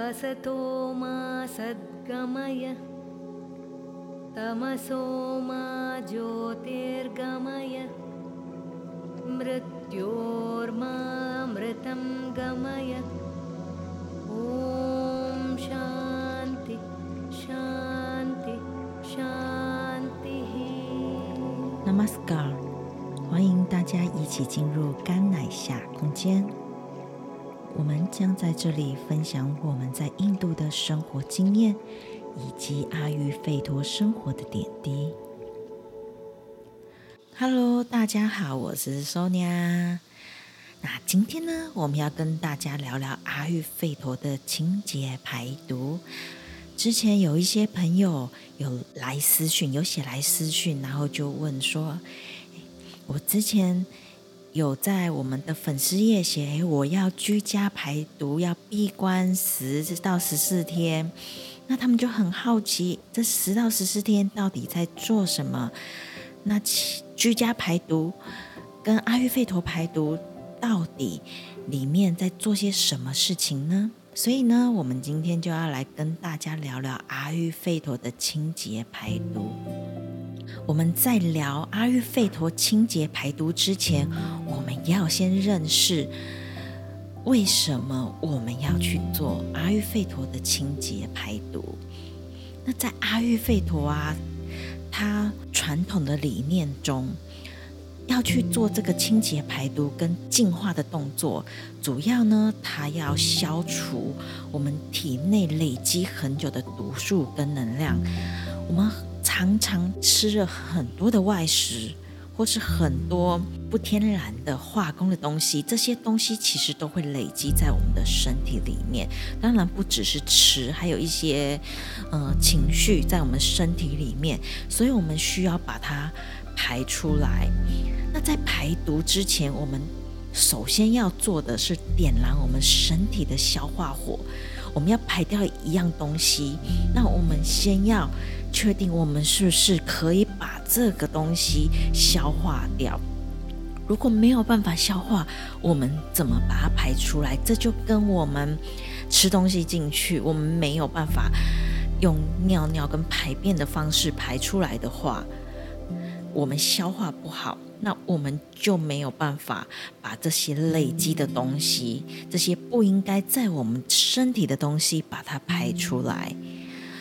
असतो मा सद्गमय तमसो मा ज्योतिर्गमय मृत्योर्मामृतं गमय ॐ शान्ति शान्ति शान्तिः Namaskar，欢迎大家一起进入甘乃夏空间。 我们将在这里分享我们在印度的生活经验，以及阿育吠陀生活的点滴。Hello，大家好，我是 Sonia。那今天呢，我们要跟大家聊聊阿育吠陀的清洁排毒。之前有一些朋友有来私讯，有写来私讯，然后就问说：“我之前有在我们的粉丝页写，我要居家排毒，要闭关十到十四天。那他们就很好奇，这十到十四天到底在做什么？那居家排毒跟阿育吠陀排毒到底里面在做些什么事情呢？所以呢，我们今天就要来跟大家聊聊阿育吠陀的清洁排毒。我们在聊阿育吠陀清洁排毒之前，我们要先认识为什么我们要去做阿育吠陀的清洁排毒。那在阿育吠陀啊。它传统的理念中，要去做这个清洁排毒跟净化的动作，主要呢，它要消除我们体内累积很久的毒素跟能量。我们常常吃了很多的外食。或是很多不天然的化工的东西，这些东西其实都会累积在我们的身体里面。当然不只是吃，还有一些呃情绪在我们身体里面，所以我们需要把它排出来。那在排毒之前，我们首先要做的是点燃我们身体的消化火。我们要排掉一样东西，那我们先要确定我们是不是可以把这个东西消化掉。如果没有办法消化，我们怎么把它排出来？这就跟我们吃东西进去，我们没有办法用尿尿跟排便的方式排出来的话，我们消化不好。那我们就没有办法把这些累积的东西，这些不应该在我们身体的东西，把它排出来。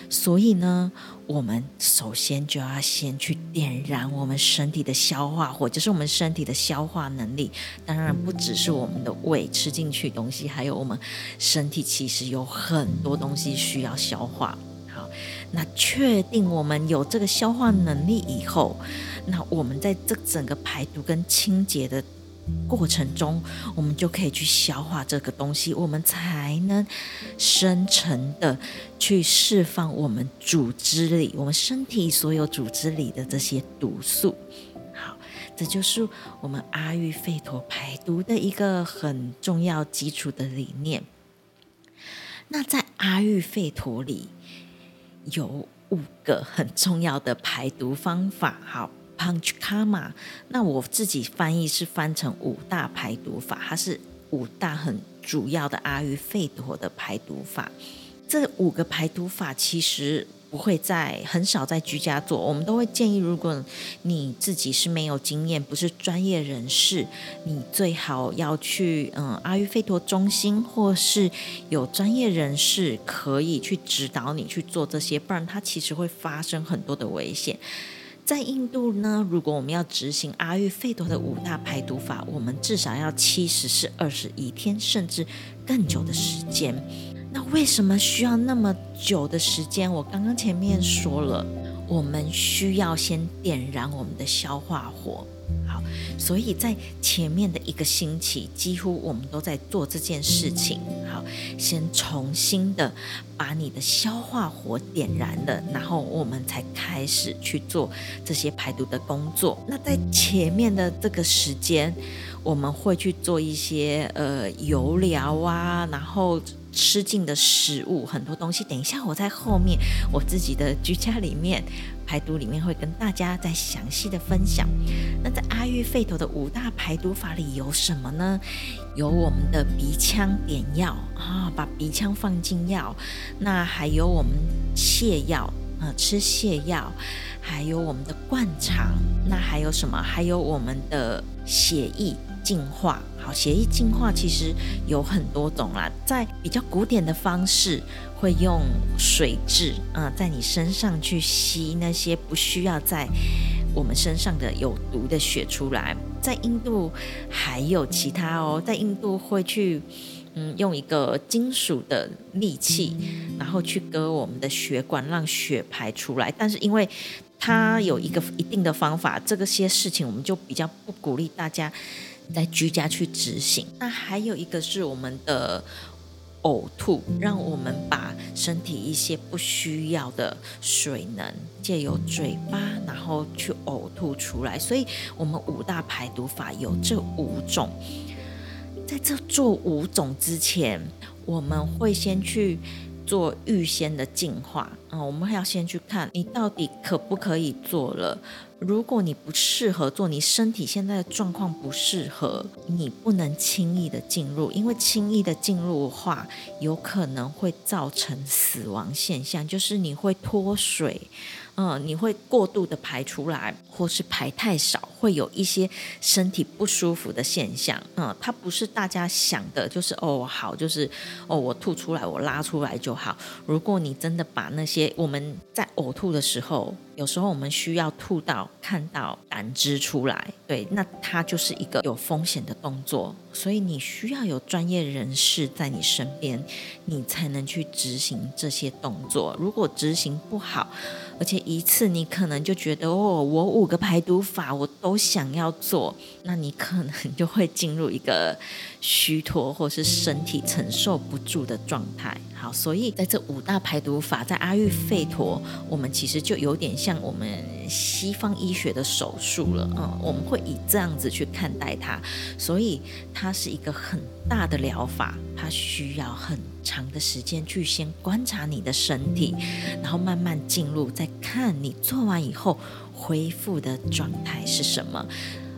所以呢，我们首先就要先去点燃我们身体的消化火，就是我们身体的消化能力。当然，不只是我们的胃吃进去东西，还有我们身体其实有很多东西需要消化。好，那确定我们有这个消化能力以后。那我们在这整个排毒跟清洁的过程中，我们就可以去消化这个东西，我们才能深层的去释放我们组织里、我们身体所有组织里的这些毒素。好，这就是我们阿育吠陀排毒的一个很重要基础的理念。那在阿育吠陀里有五个很重要的排毒方法。好。Punch Karma，那我自己翻译是翻成五大排毒法，它是五大很主要的阿育吠陀的排毒法。这五个排毒法其实不会在很少在居家做，我们都会建议，如果你自己是没有经验，不是专业人士，你最好要去嗯阿育吠陀中心，或是有专业人士可以去指导你去做这些，不然它其实会发生很多的危险。在印度呢，如果我们要执行阿育吠陀的五大排毒法，我们至少要七十至二十一天，甚至更久的时间。那为什么需要那么久的时间？我刚刚前面说了，我们需要先点燃我们的消化火。好，所以在前面的一个星期，几乎我们都在做这件事情。好，先重新的把你的消化火点燃了，然后我们才开始去做这些排毒的工作。那在前面的这个时间，我们会去做一些呃油疗啊，然后吃进的食物很多东西。等一下我在后面我自己的居家里面排毒里面会跟大家再详细的分享。那在阿育吠陀的五大排毒法里有什么呢？有我们的鼻腔点药啊，把鼻腔放进药。那还有我们泻药啊，吃泻药。还有我们的灌肠。那还有什么？还有我们的血液净化。好，血液净化其实有很多种啦，在比较古典的方式，会用水蛭啊、在你身上去吸那些不需要在我们身上的有毒的血出来。在印度还有其他哦，在印度会去嗯用一个金属的利器，然后去割我们的血管，让血排出来。但是因为它有一个一定的方法，这个些事情我们就比较不鼓励大家。在居家去执行。那还有一个是我们的呕吐，让我们把身体一些不需要的水能借由嘴巴，然后去呕吐出来。所以，我们五大排毒法有这五种。在这做五种之前，我们会先去做预先的净化啊。我们还要先去看你到底可不可以做了。如果你不适合做，你身体现在的状况不适合，你不能轻易的进入，因为轻易的进入的话，有可能会造成死亡现象，就是你会脱水。嗯，你会过度的排出来，或是排太少，会有一些身体不舒服的现象。嗯，它不是大家想的，就是哦好，就是哦我吐出来，我拉出来就好。如果你真的把那些我们在呕吐的时候，有时候我们需要吐到看到胆汁出来，对，那它就是一个有风险的动作，所以你需要有专业人士在你身边，你才能去执行这些动作。如果执行不好，而且一次你可能就觉得哦，我五个排毒法我都想要做，那你可能就会进入一个虚脱或是身体承受不住的状态。好，所以在这五大排毒法，在阿育吠陀，我们其实就有点像我们西方医学的手术了。嗯，我们会以这样子去看待它，所以它是一个很大的疗法，它需要很长的时间去先观察你的身体，然后慢慢进入，再看你做完以后恢复的状态是什么，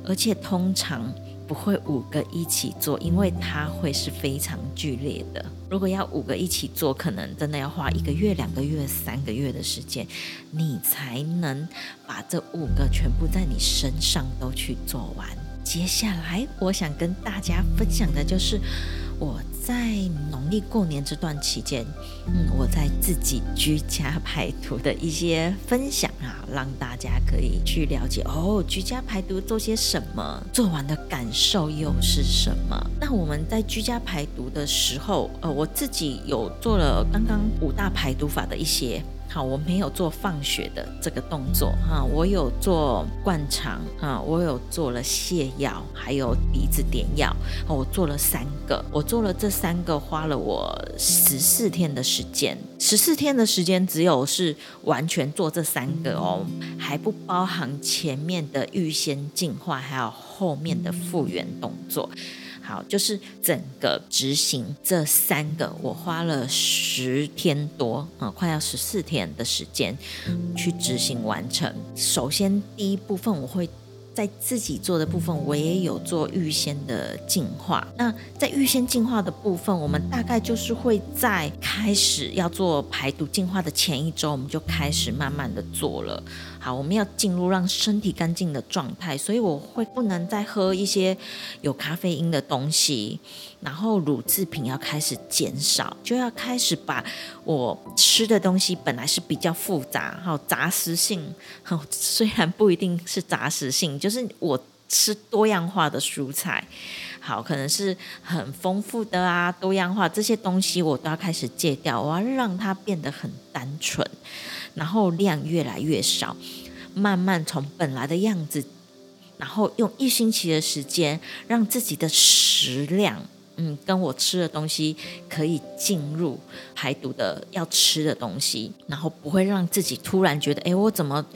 而且通常。不会五个一起做，因为它会是非常剧烈的。如果要五个一起做，可能真的要花一个月、两个月、三个月的时间，你才能把这五个全部在你身上都去做完。接下来，我想跟大家分享的就是。我在农历过年这段期间，嗯，我在自己居家排毒的一些分享啊，让大家可以去了解哦，居家排毒做些什么，做完的感受又是什么？那我们在居家排毒的时候，呃，我自己有做了刚刚五大排毒法的一些。好，我没有做放血的这个动作哈，我有做灌肠啊，我有做了泻药，还有鼻子点药，我做了三个，我做了这三个，花了我十四天的时间，十四天的时间只有是完全做这三个哦，还不包含前面的预先净化，还有后面的复原动作。好，就是整个执行这三个，我花了十天多，啊、快要十四天的时间去执行完成。首先，第一部分我会。在自己做的部分，我也有做预先的净化。那在预先净化的部分，我们大概就是会在开始要做排毒净化的前一周，我们就开始慢慢的做了。好，我们要进入让身体干净的状态，所以我会不能再喝一些有咖啡因的东西。然后乳制品要开始减少，就要开始把我吃的东西本来是比较复杂，好杂食性，好虽然不一定是杂食性，就是我吃多样化的蔬菜，好可能是很丰富的啊，多样化这些东西我都要开始戒掉，我要让它变得很单纯，然后量越来越少，慢慢从本来的样子，然后用一星期的时间让自己的食量。嗯，跟我吃的东西可以进入排毒的要吃的东西，然后不会让自己突然觉得，哎，我怎么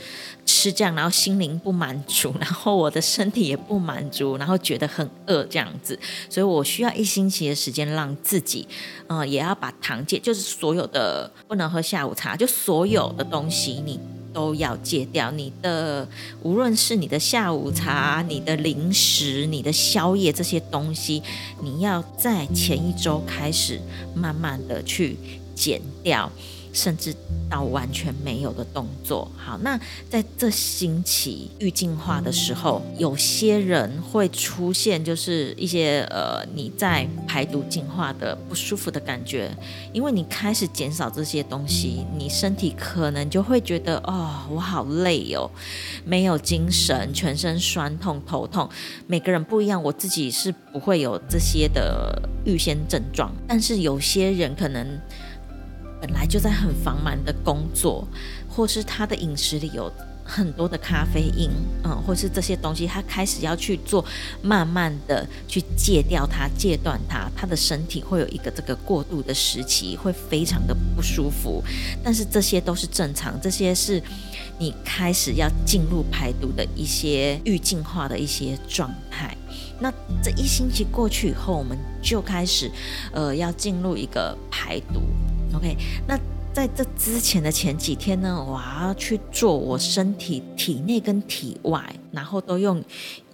吃这样，然后心灵不满足，然后我的身体也不满足，然后觉得很饿这样子。所以我需要一星期的时间，让自己，嗯，也要把糖戒，就是所有的不能喝下午茶，就所有的东西你都要戒掉。你的无论是你的下午茶、你的零食、你的宵夜这些东西，你要在前一周开始慢慢的去减掉。甚至到完全没有的动作。好，那在这星期预净化的时候，有些人会出现就是一些呃你在排毒净化的不舒服的感觉，因为你开始减少这些东西，你身体可能就会觉得哦，我好累哦，没有精神，全身酸痛、头痛。每个人不一样，我自己是不会有这些的预先症状，但是有些人可能。本来就在很繁忙的工作，或是他的饮食里有很多的咖啡因，嗯，或是这些东西，他开始要去做，慢慢的去戒掉它，戒断它，他的身体会有一个这个过渡的时期，会非常的不舒服。但是这些都是正常，这些是你开始要进入排毒的一些预净化的一些状态。那这一星期过去以后，我们就开始，呃，要进入一个排毒。OK，那在这之前的前几天呢，我要去做我身体体内跟体外，然后都用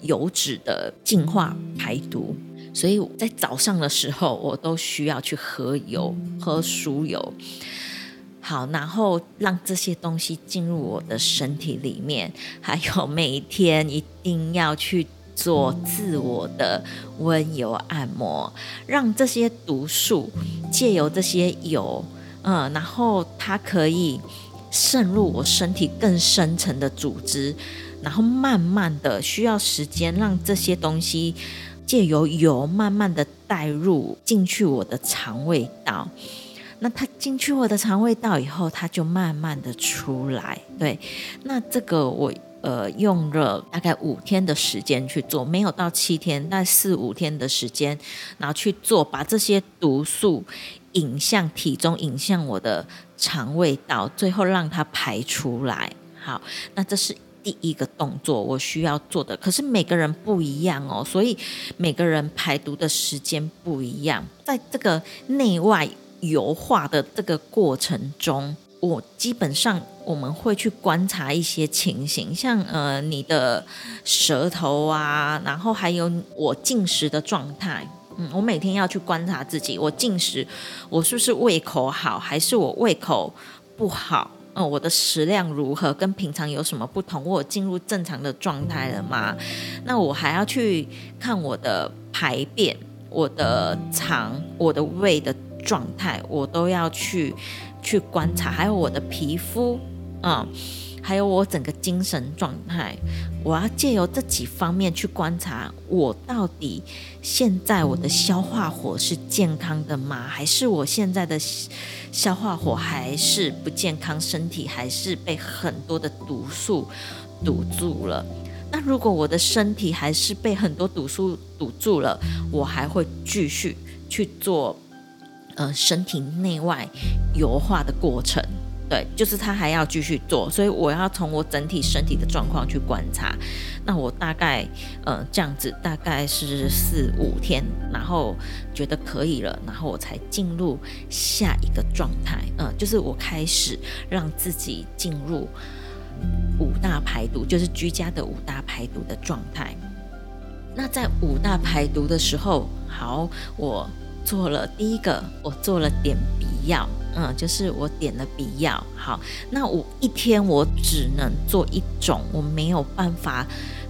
油脂的净化排毒，所以在早上的时候，我都需要去喝油，喝酥油，好，然后让这些东西进入我的身体里面，还有每一天一定要去做自我的温油按摩，让这些毒素借由这些油，嗯，然后它可以渗入我身体更深层的组织，然后慢慢的需要时间让这些东西借由油慢慢的带入进去我的肠胃道。那它进去我的肠胃道以后，它就慢慢的出来。对，那这个我。呃，用了大概五天的时间去做，没有到七天，大概四五天的时间，然后去做，把这些毒素引向体中，引向我的肠胃道，最后让它排出来。好，那这是第一个动作，我需要做的。可是每个人不一样哦，所以每个人排毒的时间不一样，在这个内外油化的这个过程中。我基本上我们会去观察一些情形，像呃你的舌头啊，然后还有我进食的状态，嗯，我每天要去观察自己，我进食我是不是胃口好，还是我胃口不好？嗯、我的食量如何，跟平常有什么不同？我进入正常的状态了吗？那我还要去看我的排便、我的肠、我的胃的状态，我都要去。去观察，还有我的皮肤，嗯，还有我整个精神状态，我要借由这几方面去观察，我到底现在我的消化火是健康的吗？还是我现在的消化火还是不健康？身体还是被很多的毒素堵住了？那如果我的身体还是被很多毒素堵住了，我还会继续去做。呃，身体内外油化的过程，对，就是他还要继续做，所以我要从我整体身体的状况去观察。那我大概呃这样子，大概是四五天，然后觉得可以了，然后我才进入下一个状态。嗯、就是我开始让自己进入五大排毒，就是居家的五大排毒的状态。那在五大排毒的时候，好，我。做了第一个，我做了点鼻药，嗯，就是我点了鼻药。好，那我一天我只能做一种，我没有办法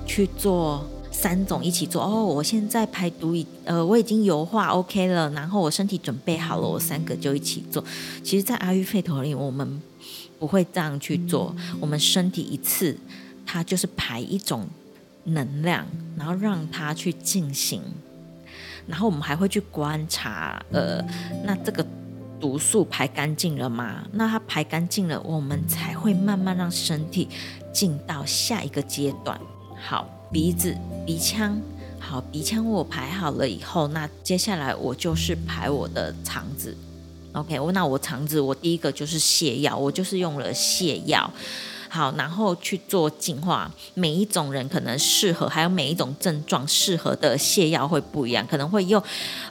去做三种一起做。哦，我现在排毒已，呃，我已经油化 OK 了，然后我身体准备好了，我三个就一起做。其实，在阿育吠陀里，我们不会这样去做。我们身体一次，它就是排一种能量，然后让它去进行。然后我们还会去观察，呃，那这个毒素排干净了吗？那它排干净了，我们才会慢慢让身体进到下一个阶段。好，鼻子、鼻腔，好，鼻腔我排好了以后，那接下来我就是排我的肠子。OK，我那我肠子，我第一个就是泻药，我就是用了泻药。好，然后去做净化。每一种人可能适合，还有每一种症状适合的泻药会不一样，可能会用，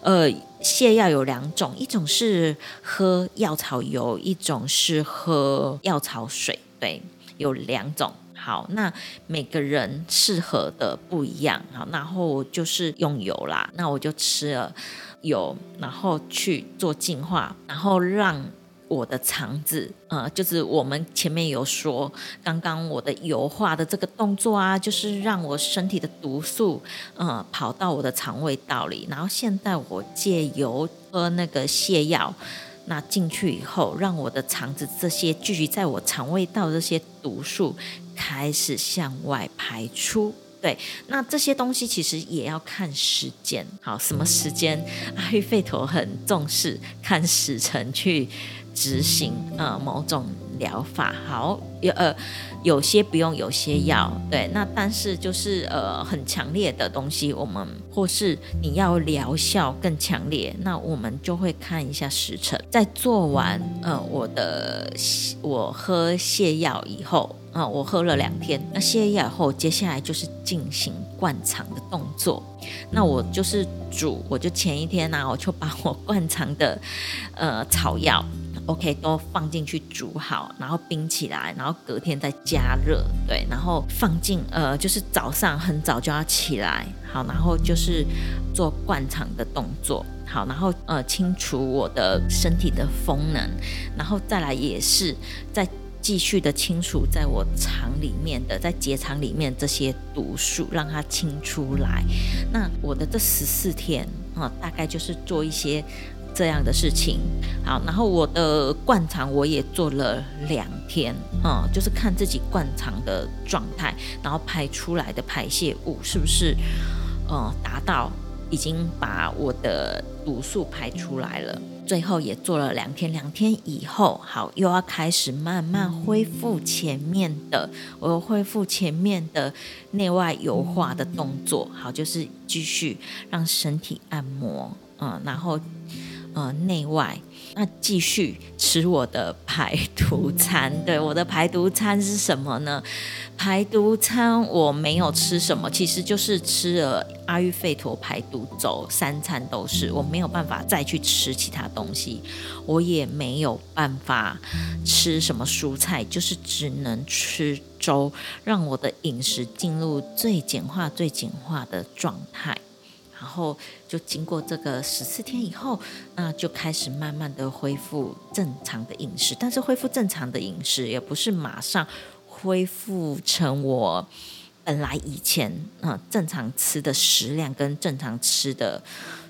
呃，泻药有两种，一种是喝药草油，一种是喝药草水。对，有两种。好，那每个人适合的不一样。好，然后就是用油啦，那我就吃了油，然后去做净化，然后让。我的肠子，呃，就是我们前面有说，刚刚我的油化的这个动作啊，就是让我身体的毒素，呃，跑到我的肠胃道里，然后现在我借油喝那个泻药，那进去以后，让我的肠子这些聚集在我肠胃道这些毒素开始向外排出。对，那这些东西其实也要看时间。好，什么时间？阿育吠陀很重视看时辰去。执行呃某种疗法，好有呃有些不用，有些要对。那但是就是呃很强烈的东西，我们或是你要疗效更强烈，那我们就会看一下时辰。在做完呃我的我喝泻药以后，啊、我喝了两天，那泻药后，接下来就是进行灌肠的动作。那我就是煮，我就前一天呢、啊，我就把我灌肠的呃草药。OK，都放进去煮好，然后冰起来，然后隔天再加热，对，然后放进呃，就是早上很早就要起来，好，然后就是做灌肠的动作，好，然后呃清除我的身体的风能，然后再来也是再继续的清除在我肠里面的，在结肠里面这些毒素，让它清出来。那我的这十四天啊、大概就是做一些。这样的事情，好，然后我的灌肠我也做了两天，嗯，就是看自己灌肠的状态，然后排出来的排泄物是不是，嗯，达到已经把我的毒素排出来了。最后也做了两天，两天以后，好，又要开始慢慢恢复前面的，我恢复前面的内外油化的动作，好，就是继续让身体按摩，嗯，然后。呃，内外，那继续吃我的排毒餐。对，我的排毒餐是什么呢？排毒餐我没有吃什么，其实就是吃了阿育吠陀排毒粥，三餐都是，我没有办法再去吃其他东西，我也没有办法吃什么蔬菜，就是只能吃粥，让我的饮食进入最简化、最简化的状态。然后就经过这个十四天以后，那就开始慢慢的恢复正常的饮食。但是恢复正常的饮食也不是马上恢复成我本来以前啊、正常吃的食量跟正常吃的。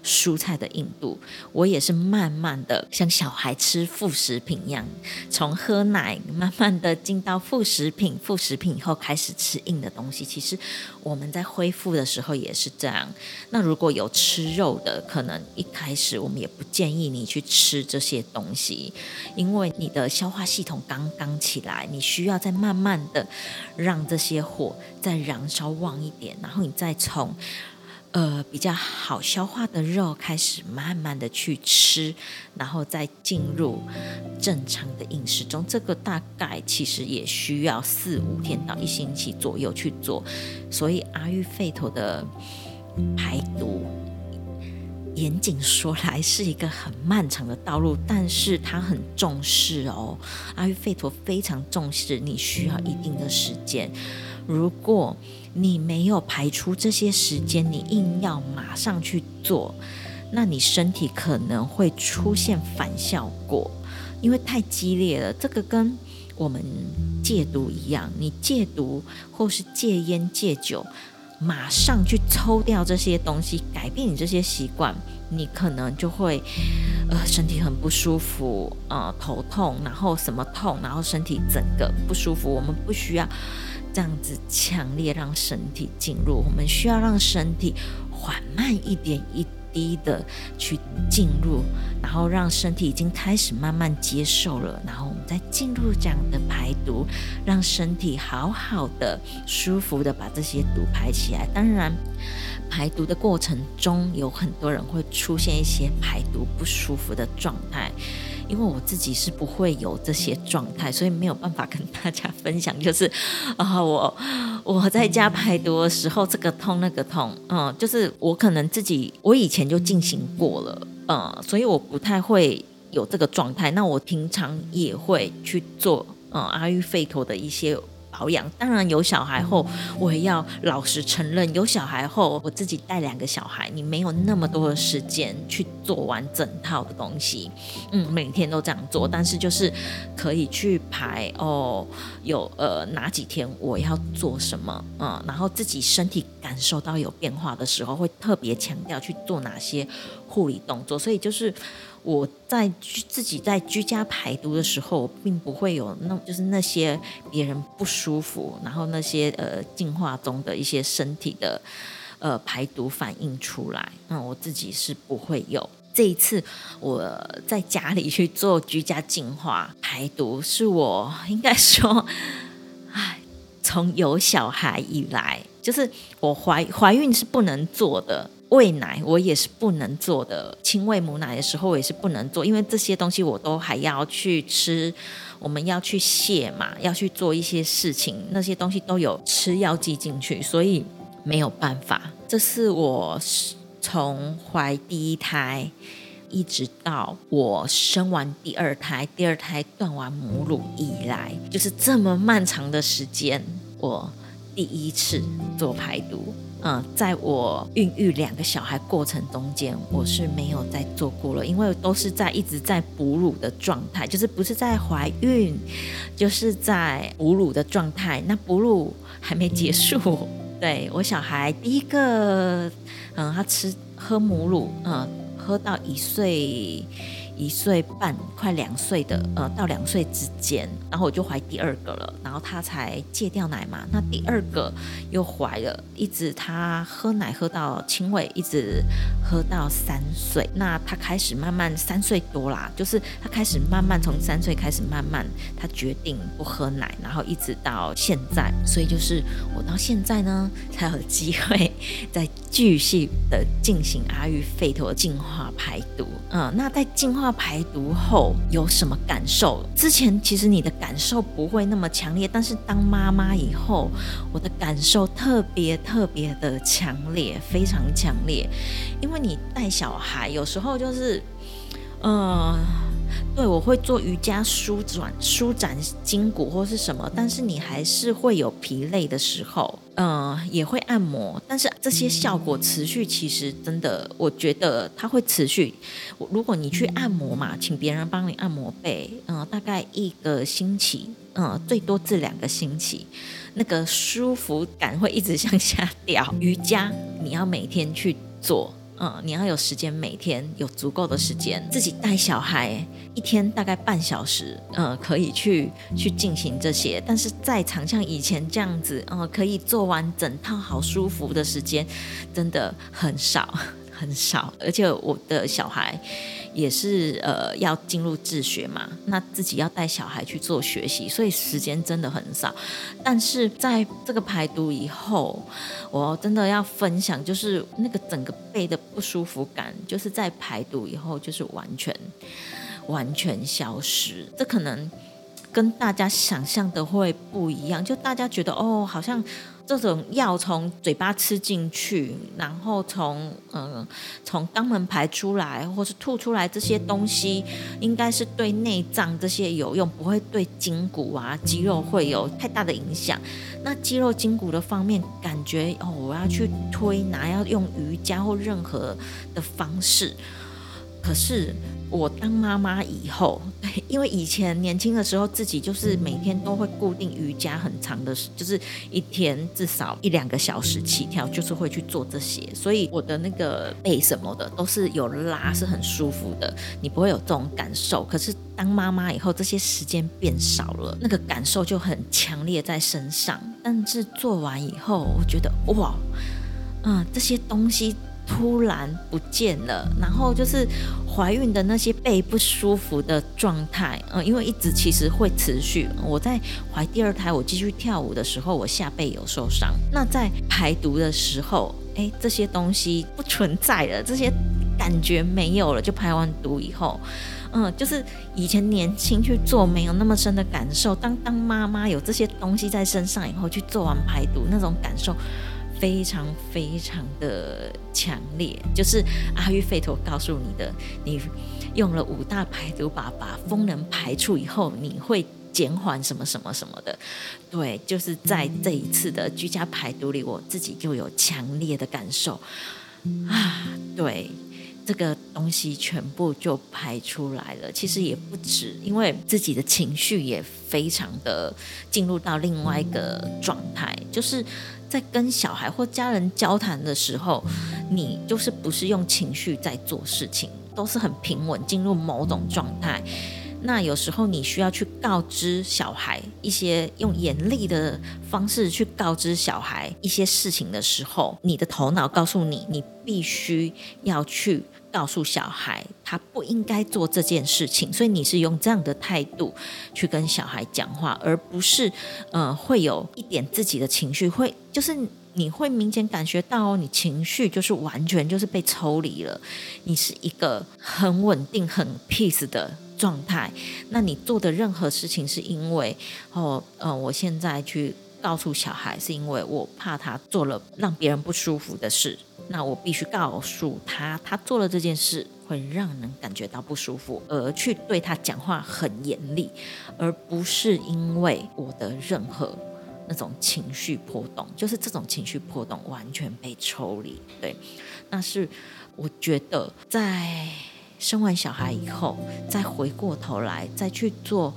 蔬菜的硬度，我也是慢慢的像小孩吃副食品一样，从喝奶慢慢的进到副食品，副食品以后开始吃硬的东西。其实我们在恢复的时候也是这样。那如果有吃肉的，可能一开始我们也不建议你去吃这些东西，因为你的消化系统刚刚起来，你需要再慢慢的让这些火再燃烧旺一点，然后你再从。呃，比较好消化的肉开始慢慢的去吃，然后再进入正常的饮食中。这个大概其实也需要四五天到一星期左右去做。所以阿育吠陀的排毒，严谨说来是一个很漫长的道路，但是他很重视哦。阿育吠陀非常重视，你需要一定的时间。如果你没有排出这些时间，你硬要马上去做，那你身体可能会出现反效果，因为太激烈了。这个跟我们戒毒一样，你戒毒或是戒烟戒酒，马上去抽掉这些东西，改变你这些习惯，你可能就会呃身体很不舒服，呃头痛，然后什么痛，然后身体整个不舒服。我们不需要。这样子强烈让身体进入，我们需要让身体缓慢一点一滴的去进入，然后让身体已经开始慢慢接受了，然后我们再进入这样的排毒，让身体好好的、舒服的把这些毒排起来。当然，排毒的过程中有很多人会出现一些排毒不舒服的状态。因为我自己是不会有这些状态，所以没有办法跟大家分享。就是 啊、我我在家排毒的时候，这个痛那个痛，嗯，就是我可能自己我以前就进行过了，嗯，所以我不太会有这个状态。那我平常也会去做，嗯，阿育吠陀的一些保养。当然有小孩后，我也要老实承认，有小孩后我自己带两个小孩，你没有那么多的时间去做完整套的东西。嗯，每天都这样做，但是就是可以去排哦，有呃哪几天我要做什么，嗯，然后自己身体感受到有变化的时候，会特别强调去做哪些护理动作。所以就是。我在居自己在居家排毒的时候，并不会有那，就是那些别人不舒服，然后那些呃进化中的一些身体的呃排毒反应出来。那，我自己是不会有。这一次我在家里去做居家净化排毒，是我应该说，哎，从有小孩以来，就是我怀怀孕是不能做的。喂奶我也是不能做的，亲喂母奶的时候我也是不能做，因为这些东西我都还要去吃，我们要去卸嘛，要去做一些事情，那些东西都有吃药剂进去，所以没有办法。这是我从怀第一胎一直到我生完第二胎，第二胎断完母乳以来，就是这么漫长的时间，我第一次做排毒。嗯，在我孕育两个小孩过程中间，我是没有再做过了，因为都是在一直在哺乳的状态，就是不是在怀孕，就是在哺乳的状态。那哺乳还没结束，对，我小孩第一个，嗯，他吃喝母乳，嗯，喝到一岁。一岁半快两岁的，呃，到两岁之间，然后我就怀第二个了，然后他才戒掉奶嘛，那第二个又怀了，一直他喝奶喝到轻微，一直喝到三岁，那他开始慢慢三岁多啦，就是他开始慢慢从三岁开始慢慢，他决定不喝奶，然后一直到现在，所以就是我到现在呢才有机会再继续的进行阿育吠陀净化排毒，嗯，那在净化。排毒后有什么感受？之前其实你的感受不会那么强烈，但是当妈妈以后，我的感受特别特别的强烈，非常强烈。因为你带小孩，有时候就是，嗯。对，我会做瑜伽舒转、舒展筋骨或是什么，但是你还是会有疲累的时候，嗯、也会按摩，但是这些效果持续，其实真的，我觉得它会持续。如果你去按摩嘛，请别人帮你按摩背，嗯、大概一个星期，嗯、最多至两个星期，那个舒服感会一直 向下掉。瑜伽你要每天去做。嗯，你要有时间，每天有足够的时间自己带小孩，一天大概半小时，嗯，可以去去进行这些。但是再长像以前这样子，嗯，可以做完整套好舒服的时间，真的很少。很少，而且我的小孩也是呃要进入自学嘛，那自己要带小孩去做学习，所以时间真的很少。但是在这个排毒以后，我真的要分享，就是那个整个背的不舒服感，就是在排毒以后就是完全完全消失。这可能跟大家想象的会不一样，就大家觉得哦，好像。这种药从嘴巴吃进去，然后从嗯从肛门排出来，或是吐出来，这些东西应该是对内脏这些有用，不会对筋骨啊肌肉会有太大的影响。那肌肉筋骨的方面，感觉哦，我要去推拿，要用瑜伽或任何的方式，可是。我当妈妈以后，因为以前年轻的时候，自己就是每天都会固定瑜伽很长的，就是一天至少一两个小时起跳，就是会去做这些，所以我的那个背什么的都是有拉，是很舒服的，你不会有这种感受。可是当妈妈以后，这些时间变少了，那个感受就很强烈在身上。但是做完以后，我觉得哇，嗯，这些东西。突然不见了，然后就是怀孕的那些背不舒服的状态，嗯，因为一直其实会持续。我在怀第二胎，我继续跳舞的时候，我下背有受伤。那在排毒的时候，哎，这些东西不存在了，这些感觉没有了。就排完毒以后，嗯，就是以前年轻去做没有那么深的感受，当当妈妈有这些东西在身上以后，去做完排毒那种感受。非常非常的强烈，就是阿育吠陀告诉你的，你用了五大排毒法把风能排出以后，你会减缓什么什么什么的。对，就是在这一次的居家排毒里，我自己就有强烈的感受啊，对。这个东西全部就排出来了，其实也不止，因为自己的情绪也非常的进入到另外一个状态，就是在跟小孩或家人交谈的时候，你就是不是用情绪在做事情，都是很平稳进入某种状态。那有时候你需要去告知小孩一些用严厉的方式去告知小孩一些事情的时候，你的头脑告诉你，你必须要去告诉小孩他不应该做这件事情，所以你是用这样的态度去跟小孩讲话，而不是呃会有一点自己的情绪，会就是你会明显感觉到哦，你情绪就是完全就是被抽离了，你是一个很稳定、很 peace 的。状态，那你做的任何事情是因为哦，呃，我现在去告诉小孩，是因为我怕他做了让别人不舒服的事，那我必须告诉他，他做了这件事会让人感觉到不舒服，而去对他讲话很严厉，而不是因为我的任何那种情绪波动，就是这种情绪波动完全被抽离，对，那是我觉得在。生完小孩以后，再回过头来再去做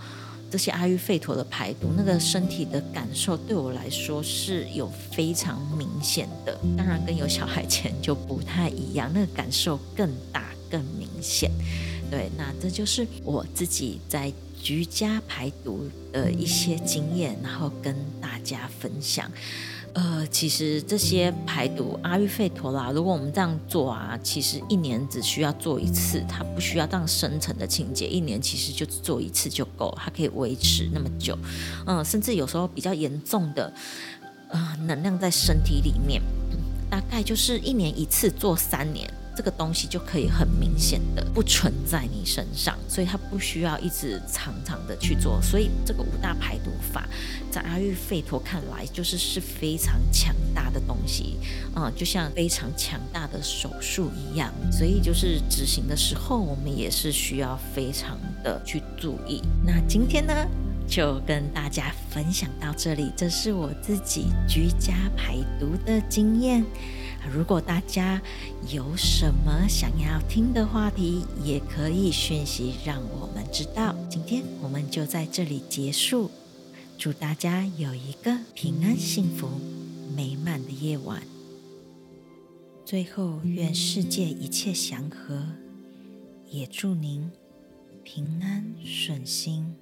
这些阿育吠陀的排毒，那个身体的感受对我来说是有非常明显的。当然，跟有小孩前就不太一样，那个感受更大、更明显。对，那这就是我自己在居家排毒的一些经验，然后跟大家分享。呃，其实这些排毒阿育吠陀啦，如果我们这样做啊，其实一年只需要做一次，它不需要这样深层的清洁，一年其实就做一次就够，它可以维持那么久。嗯，甚至有时候比较严重的，呃，能量在身体里面，大概就是一年一次做三年。这个东西就可以很明显的不存在你身上，所以它不需要一直常常的去做。所以这个五大排毒法，在阿育吠陀看来就是是非常强大的东西，嗯，就像非常强大的手术一样。所以就是执行的时候，我们也是需要非常的去注意。那今天呢，就跟大家分享到这里，这是我自己居家排毒的经验。如果大家有什么想要听的话题，也可以讯息让我们知道。今天我们就在这里结束，祝大家有一个平安、幸福、美满的夜晚。最后，愿世界一切祥和，也祝您平安顺心。